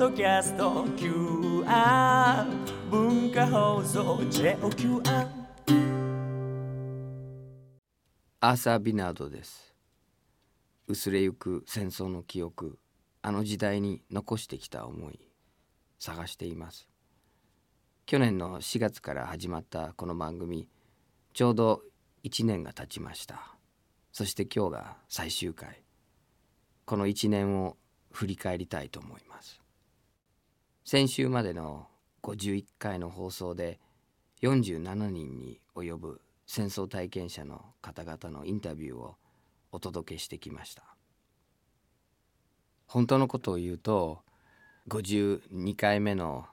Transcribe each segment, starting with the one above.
ドキャスト QR 文化放送 JOQR アー。サー・ビナードです。薄れゆく戦争の記憶あの時代に残してきた思い探しています。去年の4月から始まったこの番組ちょうど1年が経ちました。そして今日が最終回。この1年を振り返りたいと思います。先週までの51回の放送で47人に及ぶ戦争体験者の方々のインタビューをお届けしてきました。本当のことを言うと52回目の、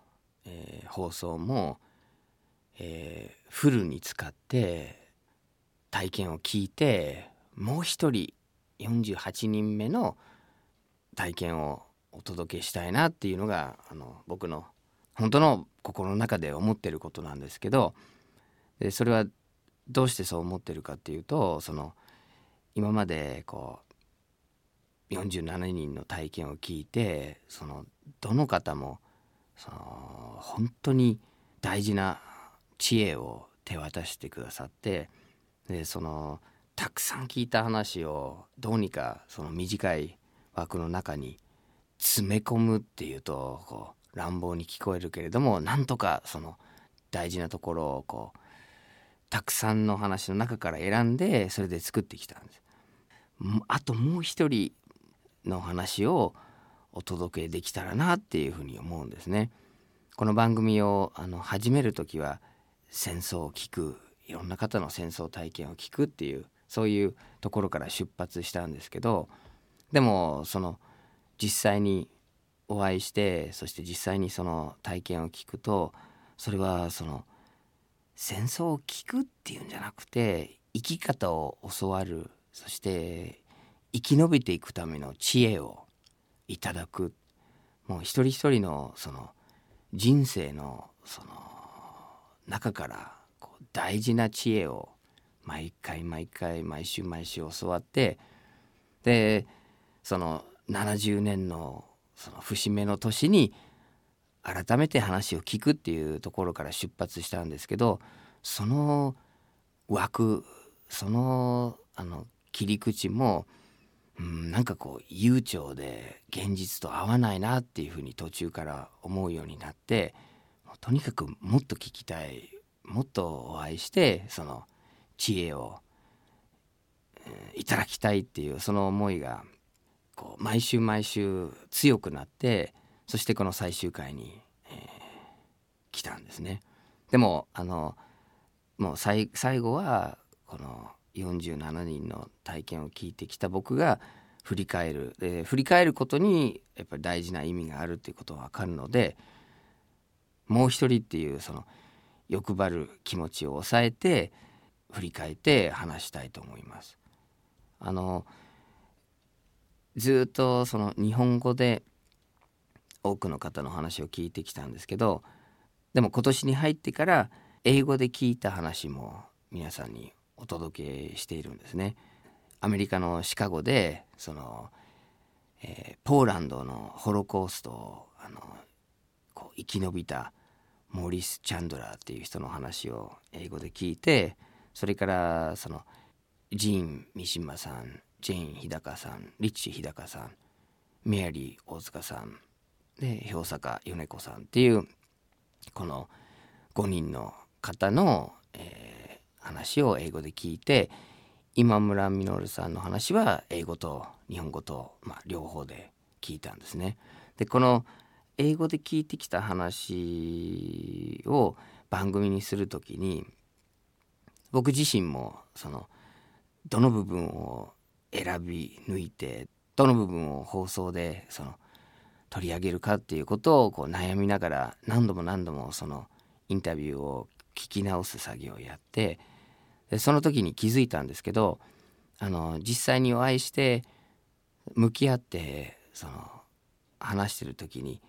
えー放送も、えーフルに使って体験を聞いてもう一人48人目の体験をお届けしたいなっていうのがあの僕の本当の心の中で思ってることなんですけどでそれはどうしてそう思ってるかっていうとその今までこう47人の体験を聞いてそのどの方もその本当に大事な知恵を手渡してくださってでそのたくさん聞いた話をどうにかその短い枠の中に詰め込むっていうとこう乱暴に聞こえるけれどもなんとかその大事なところをこうたくさんの話の中から選んでそれで作ってきたんです。あともう一人の話をお届けできたらなっていうふうに思うんですね。この番組をあの始める時は戦争を聞くいろんな方の戦争体験を聞くっていうそういうところから出発したんですけどでもその実際にお会いしてそして実際にその体験を聞くとそれはその戦争を聞くっていうんじゃなくて生き方を教わるそして生き延びていくための知恵をいただく。もう一人一人のその人生のその中からこう大事な知恵を毎回毎回毎週毎週教わってでその70年のその節目の年に改めて話を聞くっていうところから出発したんですけどその枠そのあの切り口も、うん、なんかこう悠長で現実と合わないなっていうふうに途中から思うようになってとにかくもっと聞きたいもっとお会いしてその知恵を、えーいただきたいっていうその思いがこう毎週毎週強くなってそしてこの最終回に、えー来たんですね。でもあのもう最後はこの47人の体験を聞いてきた僕が振り返るで振り返ることにやっぱり大事な意味があるっていうことが分かるのでもう一人っていうその欲張る気持ちを抑えて振り返って話したいと思います。あのずっとその日本語で多くの方の話を聞いてきたんですけどでも今年に入ってから英語で聞いた話も皆さんにお届けしているんですね。アメリカのシカゴでその、えーポーランドのホロコーストをあのこう生き延びたモーリス・チャンドラーっていう人の話を英語で聞いてそれからそのジーン・三島さんジェーン・日高さんリッチ・日高さんメアリー・大塚さんで氷坂米子さんっていうこの5人の方の、えー話を英語で聞いて今村稔さんの話は英語と日本語と、まあ、両方で聞いたんですね。でこの英語で聞いてきた話を番組にするときに僕自身もそのどの部分を選び抜いてどの部分を放送でその取り上げるかっていうことをこう悩みながら何度も何度もそのインタビューを聞き直す作業をやってでその時に気づいたんですけどあの実際にお会いして向き合ってその話してる時に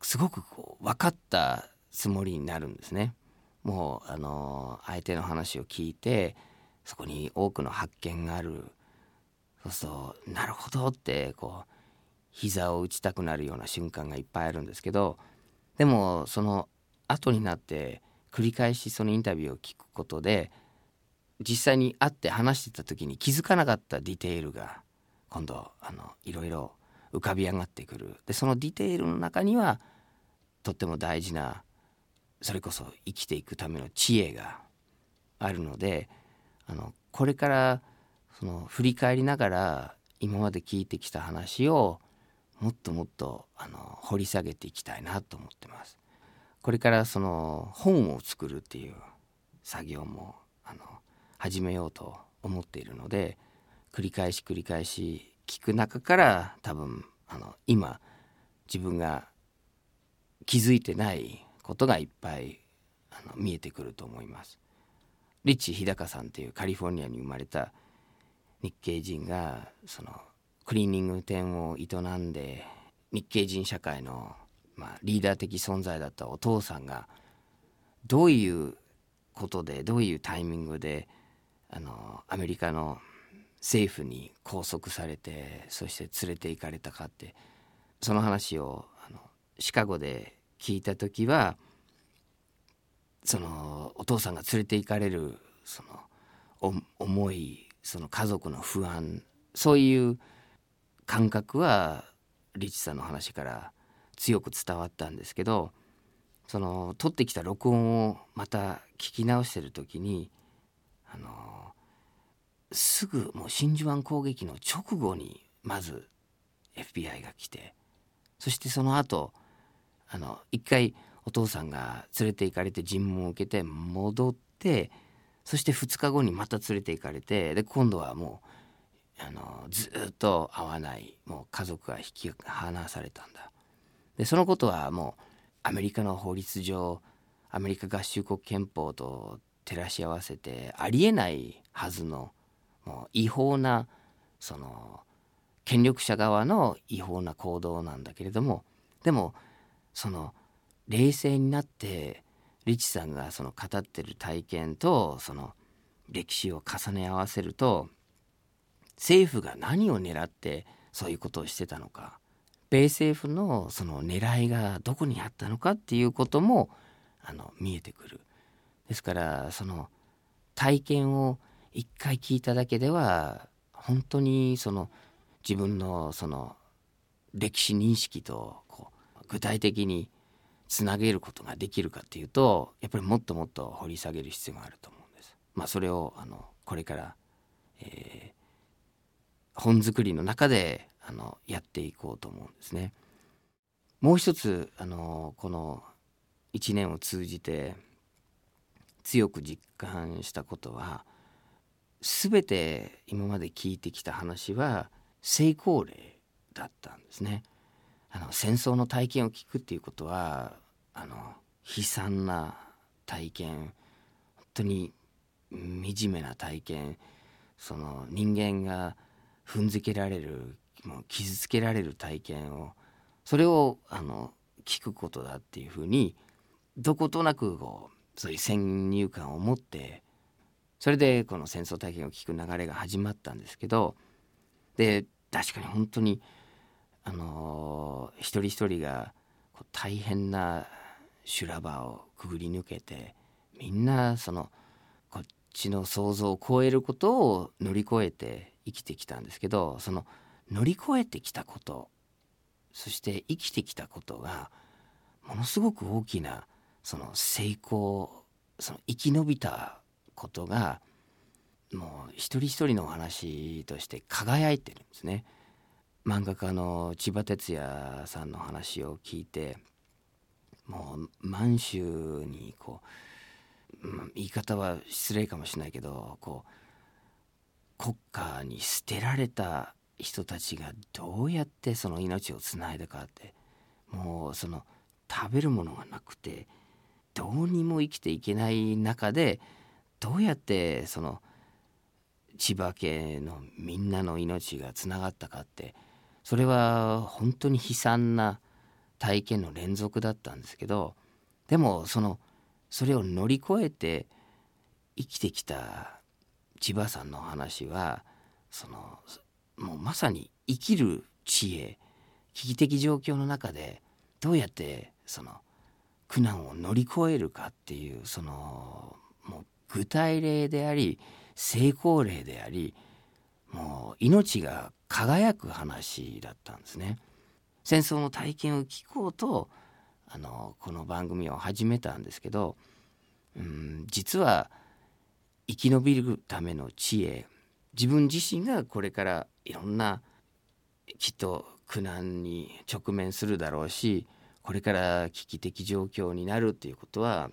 すごくこう分かったつもりになるんですね。もうあの相手の話を聞いてそこに多くの発見があるそうするとなるほどってこう膝を打ちたくなるような瞬間がいっぱいあるんですけどでもその後になって繰り返しそのインタビューを聞くことで実際に会って話してた時に気づかなかったディテールが今度あのいろいろ浮かび上がってくる。でそのディテールの中にはとっても大事なそれこそ生きていくための知恵があるのであのこれからその振り返りながら今まで聞いてきた話をもっともっとあの掘り下げていきたいなと思ってます。これからその本を作るっていう作業もあの始めようと思っているので繰り返し繰り返し聞く中から多分あの今自分が気づいてないことがいっぱいあの見えてくると思います。リッチ日高さんっていうカリフォルニアに生まれた日系人がそのクリーニング店を営んで日系人社会の、まあ、リーダー的存在だったお父さんがどういうことでどういうタイミングであのアメリカの政府に拘束されてそして連れて行かれたかってその話をあのシカゴで聞いた時はそのお父さんが連れて行かれるその思いその家族の不安そういう感覚はリチさんの話から強く伝わったんですけどその撮ってきた録音をまた聞き直してる時にあのすぐもう真珠湾攻撃の直後にまず FBI が来てそしてその後あの一回お父さんが連れて行かれて尋問を受けて戻ってそして2日後にまた連れて行かれてで今度はもうあのずっと会わないもう家族が引き離されたんだ。でそのことはもうアメリカの法律上アメリカ合衆国憲法と照らし合わせてありえないはずのもう違法なその権力者側の違法な行動なんだけれどもでもその冷静になってリチさんがその語ってる体験とその歴史を重ね合わせると政府が何を狙ってそういうことをしてたのか米政府のその狙いがどこにあったのかっていうこともあの見えてくる。ですからその体験を一回聞いただけでは本当にその自分のその歴史認識とこう具体的につなげることができるかっていうとやっぱりもっともっと掘り下げる必要があると思うんです。まあ、それをあのこれから、えー、本作りの中であのやっていこうと思うんですね。もう一つあのこの1年を通じて強く実感したことは全て今まで聞いてきた話は成功例だったんですね。あの戦争の体験を聞くっていうことはあの悲惨な体験本当に惨めな体験その人間が踏んづけられるもう傷つけられる体験をそれをあの聞くことだっていうふうにどことなくこうそういう先入観を持ってそれでこの戦争体験を聞く流れが始まったんですけどで確かに本当にあの、一人一人が大変な修羅場をくぐり抜けてみんなそのこっちの想像を超えることを乗り越えて生きてきたんですけどその乗り越えてきたことそして生きてきたことがものすごく大きなその成功その生き延びたことがもう一人一人のお話として輝いてるんですね。漫画家の千葉哲也さんの話を聞いてもう満州にこう、ま言い方は失礼かもしれないけどこう国家に捨てられた人たちがどうやってその命をつないだかってもうその食べるものがなくてどうにも生きていけない中でどうやってその千葉家のみんなの命がつながったかってそれは本当に悲惨な体験の連続だったんですけどでもそのそれを乗り越えて生きてきた千葉さんの話はそのもうまさに生きる知恵危機的状況の中でどうやってその苦難を乗り越えるかっていうそのもう具体例であり成功例でありもう命が輝く話だったんですね。戦争の体験を聞こうとあのこの番組を始めたんですけどうん実は生き延びるための知恵自分自身がこれからいろんなきっと苦難に直面するだろうしこれから危機的状況になるっていうことは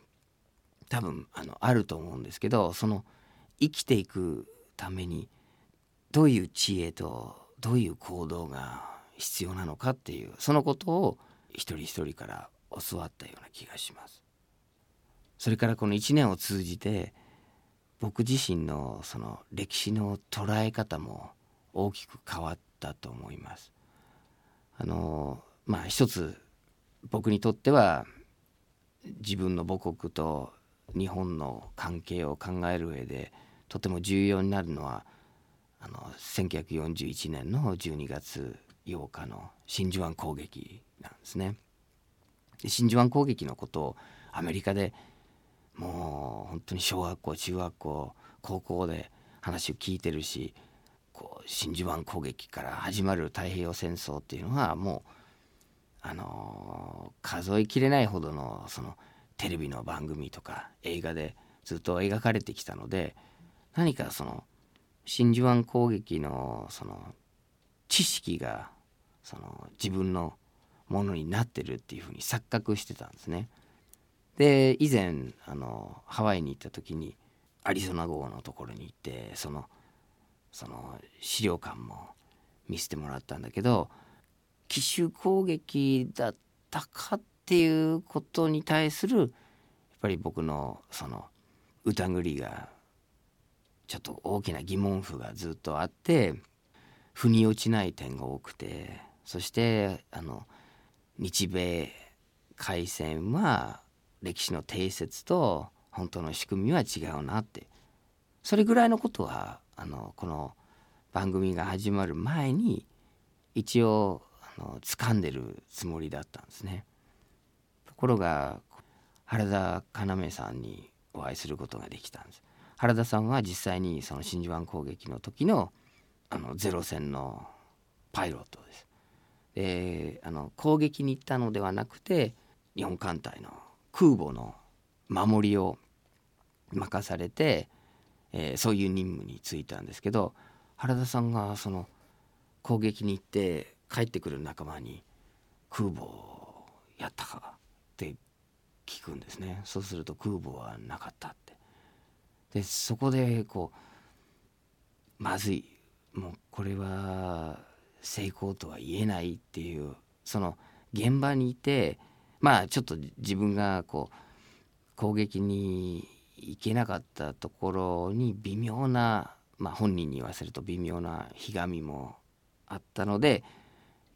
多分あのあると思うんですけどその生きていくためにどういう知恵とどういう行動が必要なのかっていうそのことを一人一人から教わったような気がします。それからこの1年を通じて僕自身のその歴史の捉え方も大きく変わったと思います。あのまあ一つ僕にとっては自分の母国と日本の関係を考える上でとても重要になるのはあの1941年の12月8日の真珠湾攻撃なんですね。で真珠湾攻撃のことをアメリカでもう本当に小学校中学校高校で話を聞いてるしこう真珠湾攻撃から始まる太平洋戦争っていうのはもうあのー、数えきれないほどのそのテレビの番組とか映画でずっと描かれてきたので何かその真珠湾攻撃のその知識がその自分のものになってるっていうふに錯覚してたんですね。で以前あのハワイに行った時にアリゾナ号のところに行ってそのその資料館も見せてもらったんだけど奇襲攻撃だったかっていうことに対するやっぱり僕のその疑りがちょっと大きな疑問符がずっとあって腑に落ちない点が多くてそしてあの日米開戦は歴史の定説と本当の仕組みは違うなってそれぐらいのことはあのこの番組が始まる前に一応あの掴んでるつもりだったんですね。ところが原田要さんにお会いすることができたんです。原田さんは実際にその真珠湾攻撃の時のあのゼロ戦のパイロットです。であの攻撃に行ったのではなくて日本艦隊の空母の守りを任されて、えー、そういう任務に就いたんですけど原田さんがその攻撃に行って帰ってくる仲間に「空母やったか?」って聞くんですねそうすると空母はなかったってでそこでこうまずいもうこれは成功とは言えないっていうその現場にいてまあちょっと自分がこう攻撃に行けなかったところに微妙な、まあ、本人に言わせると微妙なひがみもあったので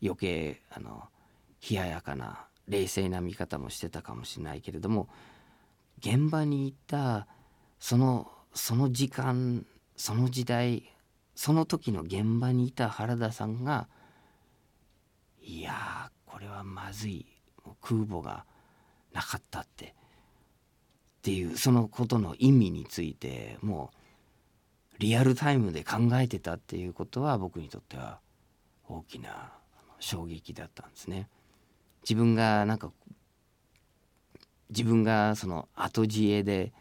余計あの冷ややかな冷静な見方もしてたかもしれないけれども現場にいたそのその時間その時代その時の現場にいた原田さんがいやこれはまずい空母がなかったってっていうそのことの意味についてもうリアルタイムで考えてたっていうことは僕にとっては大きな衝撃だったんですね。自分がなんか自分がその後知恵で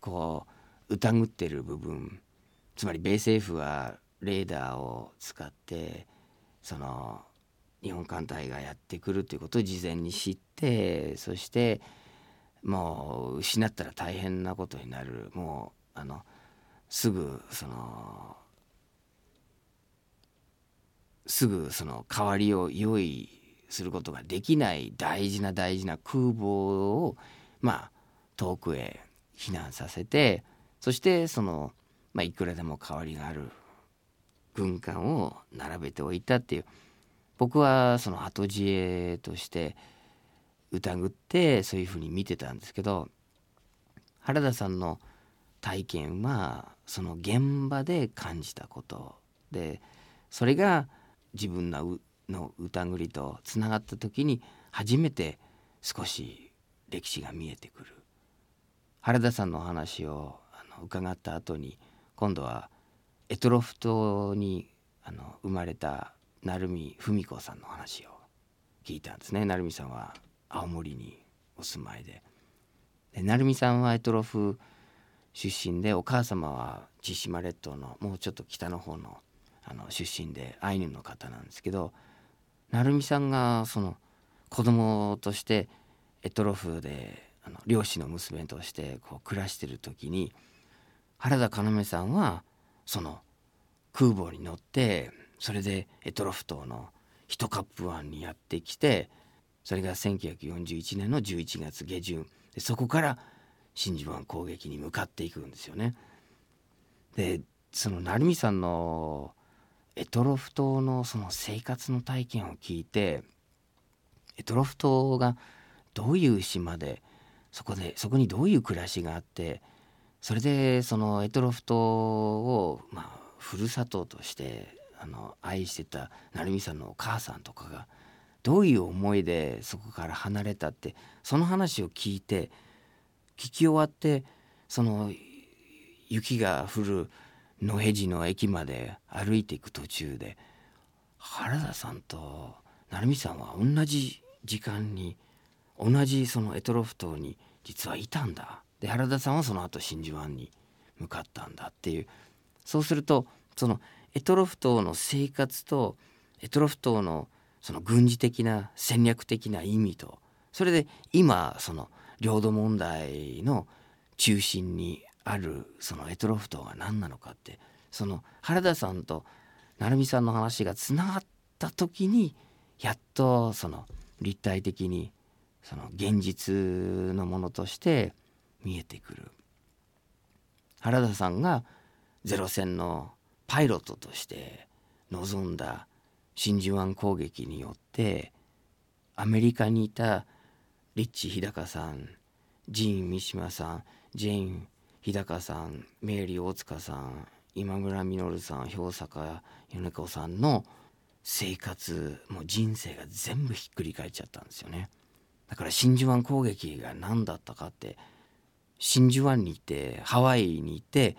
こう疑ってる部分つまり米政府はレーダーを使ってその日本艦隊がやってくるということを事前に知ってそしてもう失ったら大変なことになる。もうあのすぐそのすぐその代わりを用意することができない大事な大事な空母をまあ遠くへ避難させてそしてそのまあ、いくらでも代わりがある軍艦を並べておいたっていう。僕はその後知恵として疑ってそういうふうに見てたんですけど原田さんの体験はその現場で感じたことでそれが自分のの歌繰りとつながった時に初めて少し歴史が見えてくる。原田さんのお話をあの伺った後に今度はエトロフ島にあの生まれた成海文子さんの話を聞いたんですね。成海さんは青森にお住まいで。で成海さんはエトロフ出身でお母様は千島列島のもうちょっと北の方のあの出身でアイヌの方なんですけど成美さんがその子供としてエトロフであの漁師の娘としてこう暮らしてる時に原田要さんはその空母に乗ってそれでエトロフ島の一カップ湾にやってきてそれが1941年の11月下旬でそこから真珠湾攻撃に向かっていくんですよね。でその成美さんのエトロフ島のその生活の体験を聞いてエトロフ島がどういう島でそこでそこにどういう暮らしがあってそれでそのエトロフ島をまあふるさととしてあの愛してた成美さんのお母さんとかがどういう思いでそこから離れたってその話を聞いて聞き終わってその雪が降る野辺地の駅まで歩いていく途中で原田さんと成美さんは同じ時間に同じそのエトロフ島に実はいたんだ。で原田さんはその後真珠湾に向かったんだっていう。そうするとそのエトロフ島の生活とエトロフ島のその軍事的な戦略的な意味とそれで今その領土問題の中心にあるそのエトロフ島が何なのかってその原田さんと成美さんの話がつながった時にやっとその立体的にその現実のものとして見えてくる。原田さんがゼロ戦のパイロットとして臨んだ真珠湾攻撃によってアメリカにいたリッチ日高さんジーン三島さんジェーン日高さんメイリー大塚さん今村稔さん氷坂米子さんの生活もう人生が全部ひっくり返っちゃったんですよね。だから真珠湾攻撃が何だったかって真珠湾に行ってハワイに行って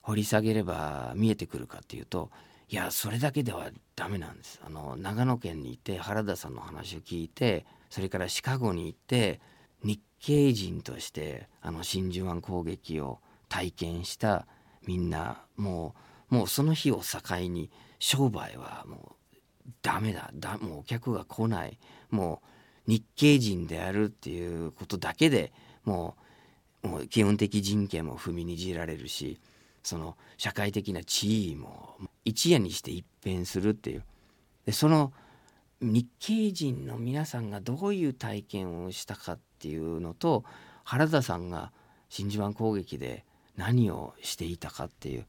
掘り下げれば見えてくるかっていうといやそれだけではダメなんです。あの長野県に行って原田さんの話を聞いてそれからシカゴに行って日系人としてあの真珠湾攻撃を体験したみんなもうもうその日を境に商売はもうダメだ。だもうお客が来ない。もう日系人であるっていうことだけでもう基本的人権も踏みにじられるしその社会的な地位も一夜にして一変するっていう。でその日系人の皆さんがどういう体験をしたかっていうのと原田さんが真珠湾攻撃で何をしていたかっていう。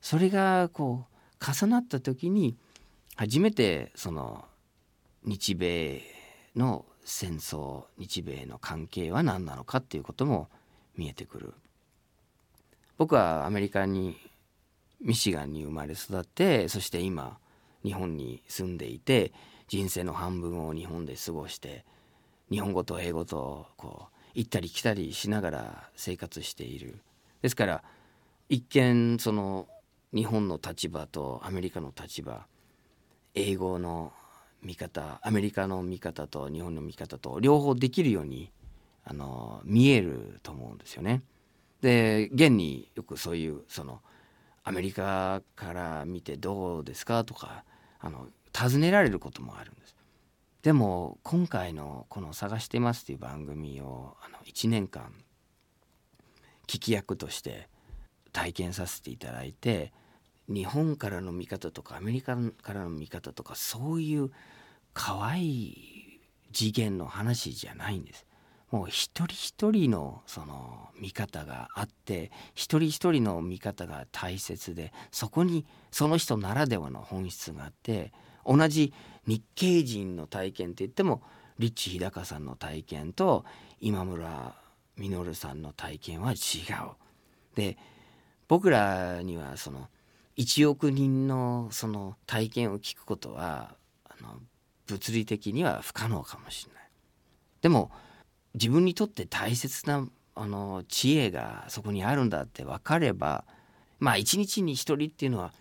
それがこう重なった時に初めてその日米の戦争日米の関係は何なのかっていうことも見えてくる。僕はアメリカにミシガンに生まれ育ってそして今日本に住んでいて人生の半分を日本で過ごして日本語と英語とこう行ったり来たりしながら生活している。ですから一見その日本の立場とアメリカの立場英語の見方アメリカの見方と日本の見方と両方できるようにあの見えると思うんですよね。で現によくそういうそのアメリカから見てどうですかとかあの尋ねられることもあるんです。でも今回のこの「探してます」という番組をあの1年間聞き役として体験させていただいて日本からの見方とかアメリカからの見方とかそういう可愛い次元の話じゃないんです。もう一人一人のその見方があって一人一人の見方が大切でそこにその人ならではの本質があって同じ日系人の体験って言ってもリッチ日高さんの体験と今村稔さんの体験は違う。で僕らにはその1億人のその体験を聞くことはあの物理的には不可能かもしれない。でも自分にとって大切なあの知恵がそこにあるんだって分かればまあ一日に一人っていうのは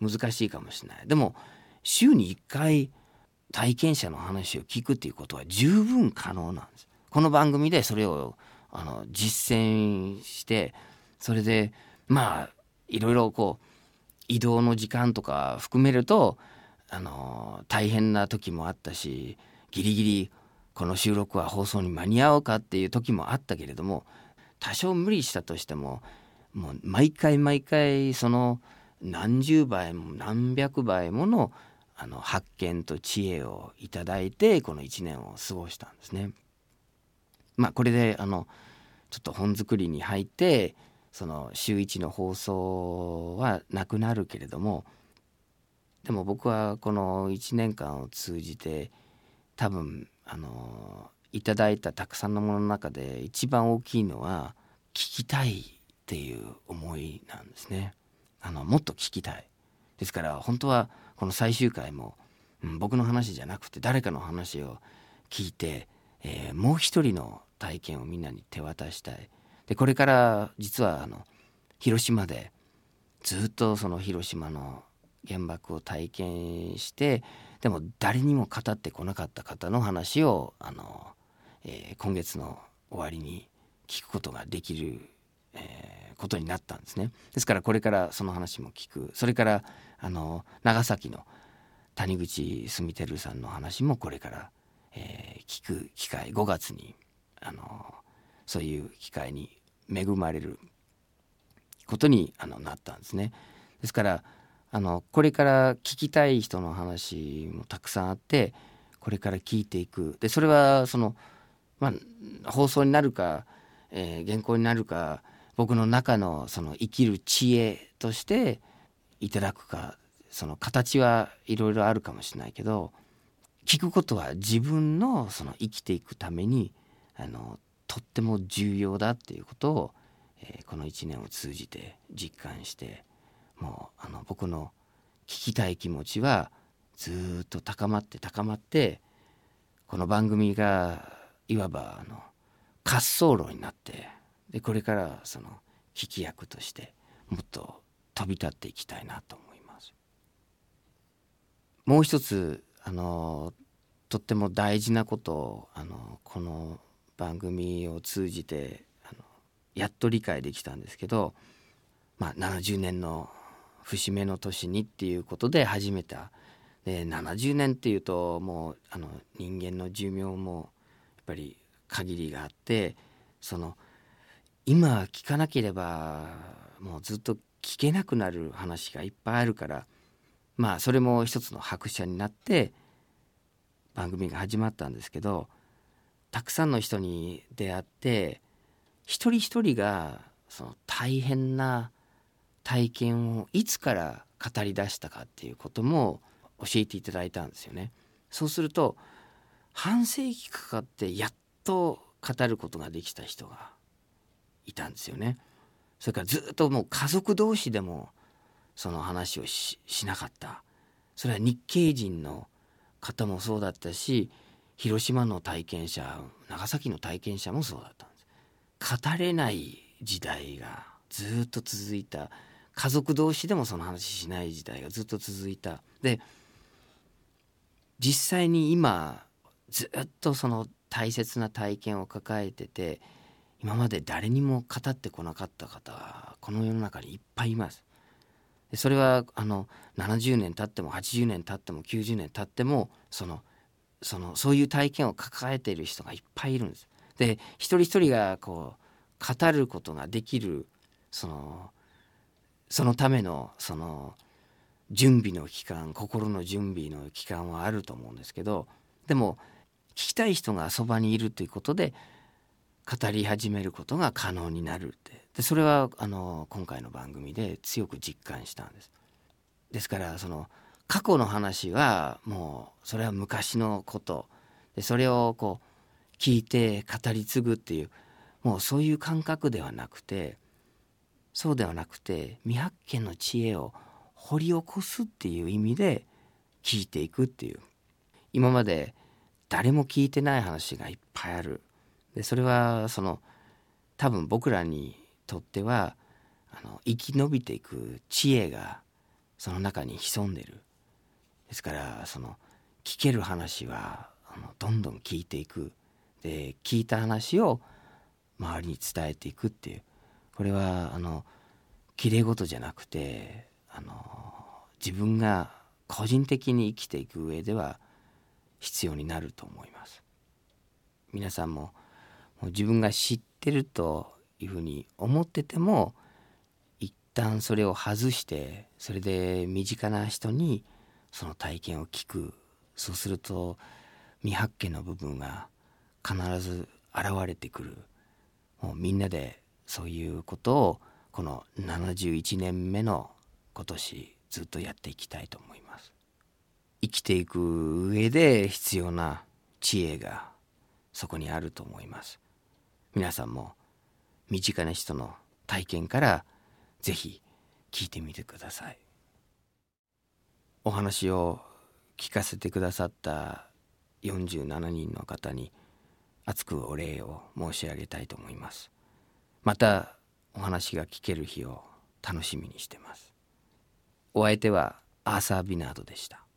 難しいかもしれないでも週に1回体験者の話を聞くっていうことは十分可能なんです。この番組でそれをあの実践してそれでまあいろいろこう移動の時間とか含めるとあの大変な時もあったしギリギリこの収録は放送に間に合おうかっていう時もあったけれども多少無理したとしてももう毎回毎回その何十倍も何百倍ものあの発見と知恵をいただいてこの1年を過ごしたんですね。まあこれであのちょっと本作りに入ってその週1の放送はなくなるけれどもでも僕はこの1年間を通じて多分あのいただいたたくさんのものの中で一番大きいのは聞きたいっていう思いなんですね。あのもっと聞きたいですから本当はこの最終回も、うん、僕の話じゃなくて誰かの話を聞いて、えー、もう一人の体験をみんなに手渡したいでこれから実はあの広島でずっとその広島の原爆を体験してでも誰にも語ってこなかった方の話をあの、えー、今月の終わりに聞くことができる、えー、ことになったんですね。ですからこれからその話も聞くそれからあの長崎の谷口住輝さんの話もこれから、えー、聞く機会5月にあのそういう機会に恵まれることにあのなったんですね。ですからあのこれから聞きたい人の話もたくさんあってこれから聞いていく。でそれはその、まあ、放送になるか、えー、原稿になるか僕の中のその生きる知恵としていただくかその形はいろいろあるかもしれないけど聞くことは自分のその生きていくためにあのとっても重要だっていうことを、えー、この1年を通じて実感してもうあの僕の聞きたい気持ちはずっと高まって高まってこの番組がいわばあの滑走路になってでこれからその聞き役としてもっと飛び立っていきたいなと思います。もう一つあのとっても大事なことをあのこの番組を通じてあのやっと理解できたんですけど、まあ、70年の節目の年にっていうことで始めた。で70年っていうともうあの人間の寿命もやっぱり限りがあってその今聞かなければもうずっと聞けなくなる話がいっぱいあるからまあそれも一つの拍車になって番組が始まったんですけどたくさんの人に出会って一人一人がその大変な体験をいつから語り出したかっていうことも教えていただいたんですよね。そうすると半世紀かかってやっと語ることができた人がいたんですよね。それからずっともう家族同士でもその話をしなかったそれは日系人の方もそうだったし広島の体験者長崎の体験者もそうだったんです語れない時代がずっと続いた家族同士でもその話しない時代がずっと続いたで実際に今ずっとその大切な体験を抱えてて今まで誰にも語ってこなかった方はこの世の中にいっぱいいますでそれはあの70年経っても80年経っても90年経ってもそのそのそういう体験を抱えている人がいっぱいいるんです。で一人一人がこう語ることができるそのそのためのその準備の期間心の準備の期間はあると思うんですけどでも聞きたい人がそばにいるということで語り始めることが可能になるってでそれはあの今回の番組で強く実感したんです。ですからその過去の話はもうそれは昔のことでそれをこう聞いて語り継ぐっていうもうそういう感覚ではなくてそうではなくて未発見の知恵を掘り起こすっていう意味で聞いていくっていう。今まで誰も聞いてない話がいっぱいある。でそれはその多分僕らにとってはあの生き延びていく知恵がその中に潜んでる。ですからその聞ける話はあのどんどん聞いていく。で聞いた話を周りに伝えていくっていう。これはあのきれい事じゃなくてあの自分が個人的に生きていく上では必要になると思います。皆さんももう自分が知ってるというふうに思ってても一旦それを外してそれで身近な人にその体験を聞く。そうすると未発見の部分が必ず現れてくる。もうみんなでそういうことをこの71年目の今年ずっとやっていきたいと思います。生きていく上で必要な知恵がそこにあると思います。皆さんも身近な人の体験からぜひ聞いてみてください。お話を聞かせてくださった47人の方に厚くお礼を申し上げたいと思います。またお話が聞ける日を楽しみにしてます。お相手はアーサー・ビナードでした。